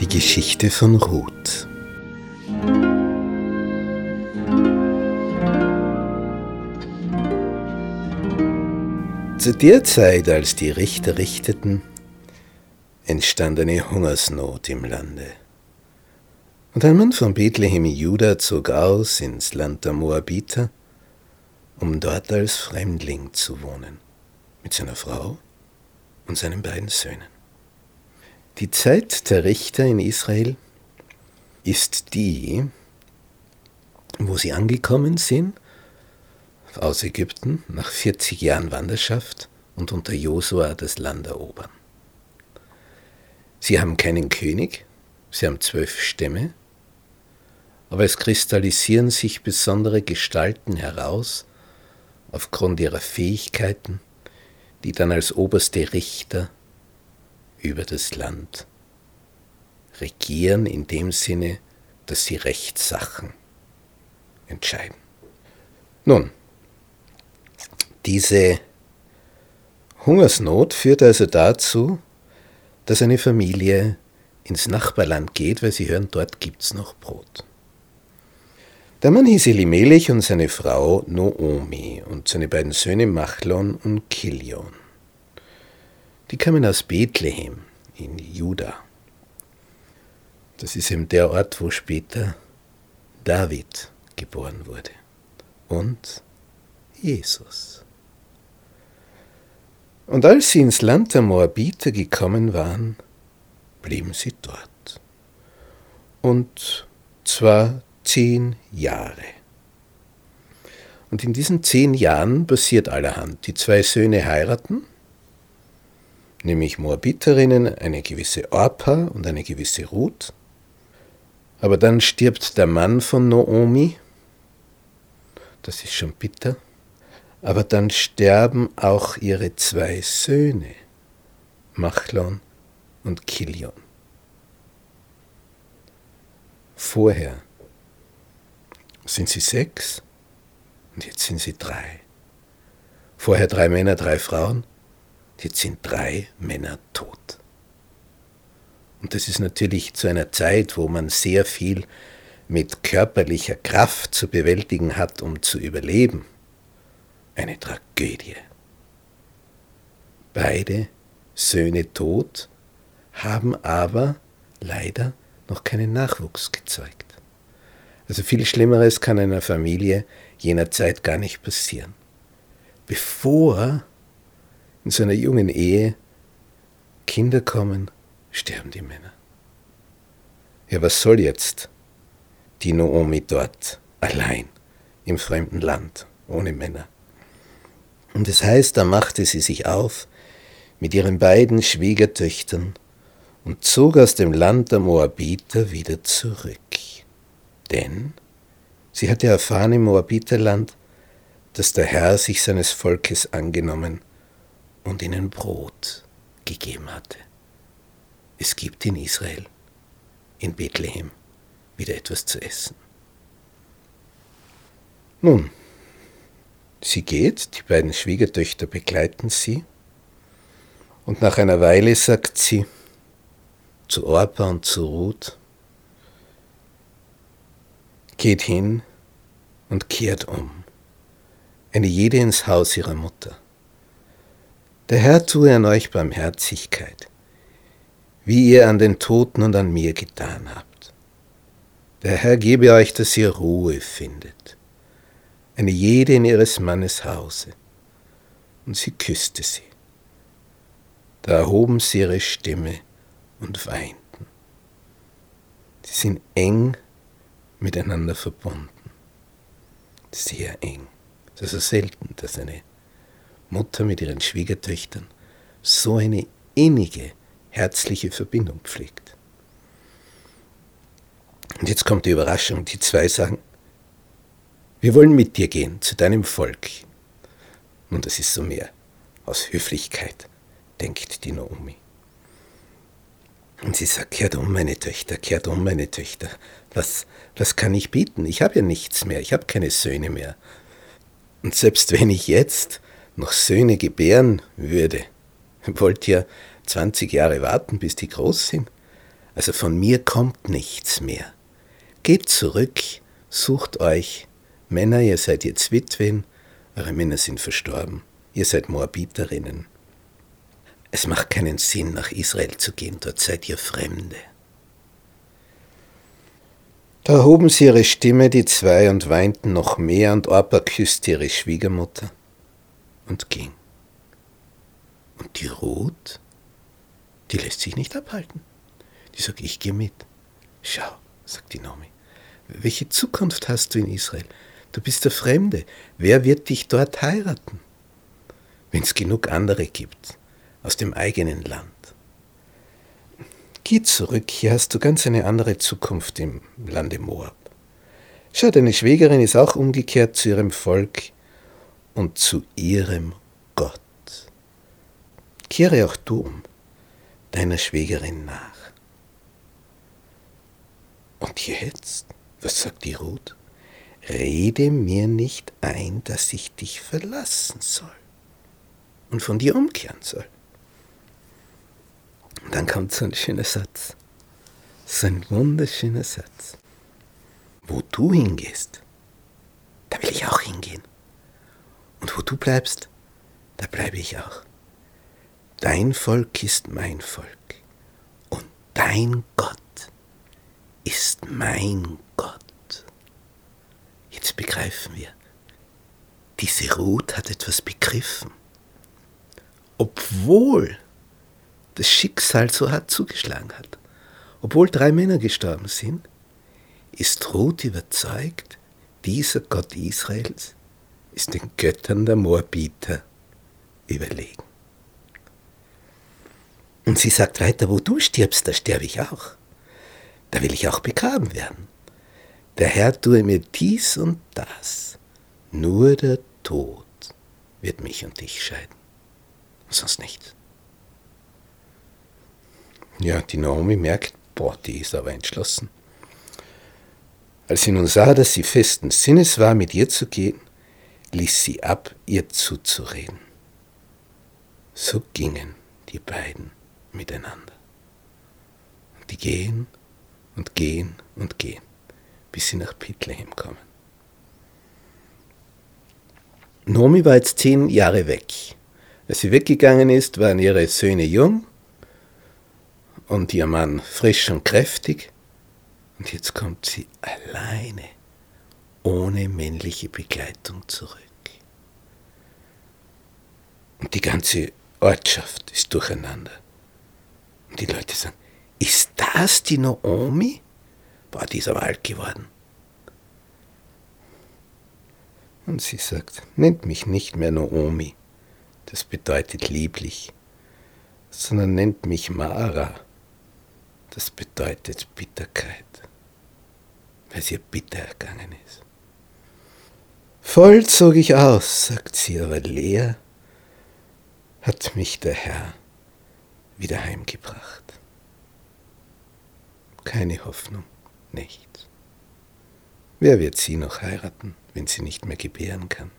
Die Geschichte von Ruth. Zu der Zeit, als die Richter richteten, entstand eine Hungersnot im Lande. Und ein Mann von Bethlehem Juda zog aus ins Land der Moabiter, um dort als Fremdling zu wohnen, mit seiner Frau und seinen beiden Söhnen. Die Zeit der Richter in Israel ist die, wo sie angekommen sind aus Ägypten nach 40 Jahren Wanderschaft und unter Josua das Land erobern. Sie haben keinen König, sie haben zwölf Stämme, aber es kristallisieren sich besondere Gestalten heraus aufgrund ihrer Fähigkeiten, die dann als oberste Richter über das Land regieren in dem Sinne, dass sie Rechtssachen entscheiden. Nun, diese Hungersnot führt also dazu, dass eine Familie ins Nachbarland geht, weil sie hören, dort gibt's noch Brot. Der Mann hieß Elimelech und seine Frau Noomi und seine beiden Söhne Machlon und Kilion. Die kamen aus Bethlehem in Juda. Das ist eben der Ort, wo später David geboren wurde und Jesus. Und als sie ins Land der Moabiter gekommen waren, blieben sie dort. Und zwar zehn Jahre. Und in diesen zehn Jahren passiert allerhand. Die zwei Söhne heiraten, nämlich Moabiterinnen, eine gewisse Orpa und eine gewisse Ruth. Aber dann stirbt der Mann von Noomi. Das ist schon bitter. Aber dann sterben auch ihre zwei Söhne, Machlon und Kilion. Vorher sind sie sechs und jetzt sind sie drei. Vorher drei Männer, drei Frauen, jetzt sind drei Männer tot. Und das ist natürlich zu einer Zeit, wo man sehr viel mit körperlicher Kraft zu bewältigen hat, um zu überleben eine Tragödie. Beide Söhne tot, haben aber leider noch keinen Nachwuchs gezeugt. Also viel Schlimmeres kann einer Familie jener Zeit gar nicht passieren. Bevor in so einer jungen Ehe Kinder kommen, sterben die Männer. Ja, was soll jetzt die Noomi dort allein im fremden Land ohne Männer? Und es heißt, da machte sie sich auf mit ihren beiden Schwiegertöchtern und zog aus dem Land der Moabiter wieder zurück. Denn sie hatte erfahren im Moabiterland, dass der Herr sich seines Volkes angenommen und ihnen Brot gegeben hatte. Es gibt in Israel, in Bethlehem, wieder etwas zu essen. Nun, Sie geht, die beiden Schwiegertöchter begleiten sie, und nach einer Weile sagt sie zu Orpa und zu Ruth, geht hin und kehrt um, eine jede ins Haus ihrer Mutter. Der Herr tue an euch Barmherzigkeit, wie ihr an den Toten und an mir getan habt. Der Herr gebe euch, dass ihr Ruhe findet eine jede in ihres Mannes Hause, und sie küsste sie. Da erhoben sie ihre Stimme und weinten. Sie sind eng miteinander verbunden, sehr eng. Es ist also selten, dass eine Mutter mit ihren Schwiegertöchtern so eine innige, herzliche Verbindung pflegt. Und jetzt kommt die Überraschung, die zwei sagen, wir wollen mit dir gehen zu deinem Volk. Und das ist so mehr aus Höflichkeit, denkt die Naomi. Und sie sagt, kehrt um, meine Töchter, kehrt um, meine Töchter. Was, was kann ich bieten? Ich habe ja nichts mehr, ich habe keine Söhne mehr. Und selbst wenn ich jetzt noch Söhne gebären würde, wollt ihr 20 Jahre warten, bis die groß sind? Also von mir kommt nichts mehr. Geht zurück, sucht euch Männer, ihr seid jetzt Witwen, eure Männer sind verstorben, ihr seid Moabiterinnen. Es macht keinen Sinn, nach Israel zu gehen, dort seid ihr Fremde. Da hoben sie ihre Stimme, die zwei, und weinten noch mehr, und Orpa küsste ihre Schwiegermutter und ging. Und die Ruth, die lässt sich nicht abhalten. Die sagt, ich gehe mit. Schau, sagt die Naomi, welche Zukunft hast du in Israel? Du bist der Fremde. Wer wird dich dort heiraten? Wenn es genug andere gibt aus dem eigenen Land. Geh zurück, hier hast du ganz eine andere Zukunft im Lande Moab. Schau, deine Schwägerin ist auch umgekehrt zu ihrem Volk und zu ihrem Gott. Kehre auch du um deiner Schwägerin nach. Und jetzt, was sagt die Ruth? Rede mir nicht ein, dass ich dich verlassen soll und von dir umkehren soll. Und dann kommt so ein schöner Satz. So ein wunderschöner Satz. Wo du hingehst, da will ich auch hingehen. Und wo du bleibst, da bleibe ich auch. Dein Volk ist mein Volk und dein Gott ist mein Gott. Jetzt begreifen wir, diese Ruth hat etwas begriffen. Obwohl das Schicksal so hart zugeschlagen hat. Obwohl drei Männer gestorben sind, ist Ruth überzeugt, dieser Gott Israels ist den Göttern der Moabiter überlegen. Und sie sagt weiter, wo du stirbst, da sterbe ich auch. Da will ich auch begraben werden. Der Herr tue mir dies und das. Nur der Tod wird mich und dich scheiden. Sonst nichts. Ja, die Naomi merkt, boah, die ist aber entschlossen. Als sie nun sah, dass sie festen Sinnes war, mit ihr zu gehen, ließ sie ab, ihr zuzureden. So gingen die beiden miteinander. Und die gehen und gehen und gehen, bis sie nach Bethlehem kommen. Nomi war jetzt zehn Jahre weg. Als sie weggegangen ist, waren ihre Söhne jung und ihr Mann frisch und kräftig. Und jetzt kommt sie alleine, ohne männliche Begleitung zurück. Und die ganze Ortschaft ist durcheinander. Und die Leute sagen, ist das die Naomi? Boah, die ist aber alt geworden. Und sie sagt, nennt mich nicht mehr Naomi, das bedeutet lieblich, sondern nennt mich Mara, das bedeutet Bitterkeit, weil ihr bitter ergangen ist. Voll zog ich aus, sagt sie, aber leer hat mich der Herr wieder heimgebracht. Keine Hoffnung, nichts. Wer wird sie noch heiraten, wenn sie nicht mehr gebären kann?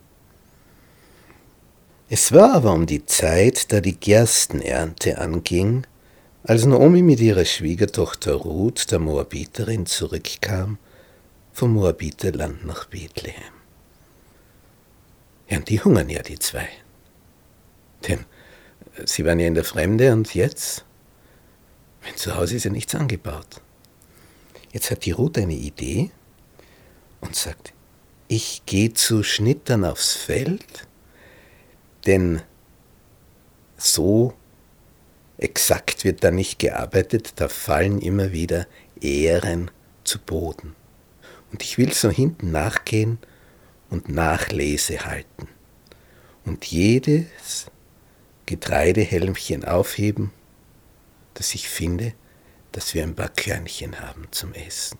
Es war aber um die Zeit, da die Gerstenernte anging, als Naomi mit ihrer Schwiegertochter Ruth, der Moabiterin, zurückkam vom Moabiterland nach Bethlehem. Ja, und die hungern ja, die zwei. Denn äh, sie waren ja in der Fremde und jetzt, wenn zu Hause ist ja nichts angebaut. Jetzt hat die Ruth eine Idee und sagt, ich gehe zu Schnittern aufs Feld, denn so Exakt wird da nicht gearbeitet, da fallen immer wieder Ähren zu Boden. Und ich will so hinten nachgehen und Nachlese halten. Und jedes Getreidehelmchen aufheben, das ich finde, dass wir ein paar Körnchen haben zum Essen.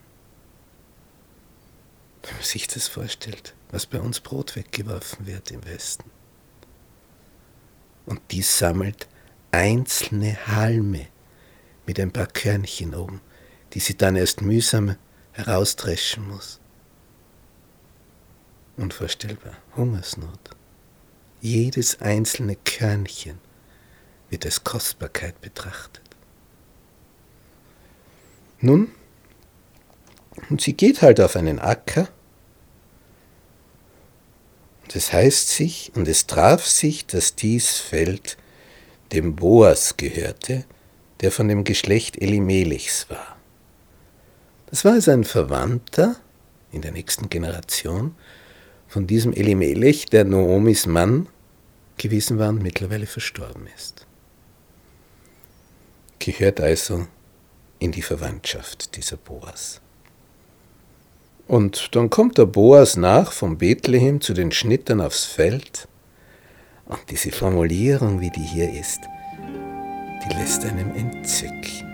Wenn man sich das vorstellt, was bei uns Brot weggeworfen wird im Westen. Und dies sammelt einzelne Halme mit ein paar Körnchen oben, die sie dann erst mühsam herausdreschen muss. Unvorstellbar. Hungersnot. Jedes einzelne Körnchen wird als Kostbarkeit betrachtet. Nun, und sie geht halt auf einen Acker, und es heißt sich, und es traf sich, dass dies Feld dem Boas gehörte, der von dem Geschlecht Elimelechs war. Das war also ein Verwandter in der nächsten Generation von diesem Elimelech, der Noomis Mann gewesen war und mittlerweile verstorben ist. Gehört also in die Verwandtschaft dieser Boas. Und dann kommt der Boas nach von Bethlehem zu den Schnittern aufs Feld. Und diese Formulierung, wie die hier ist, die lässt einem entzücken.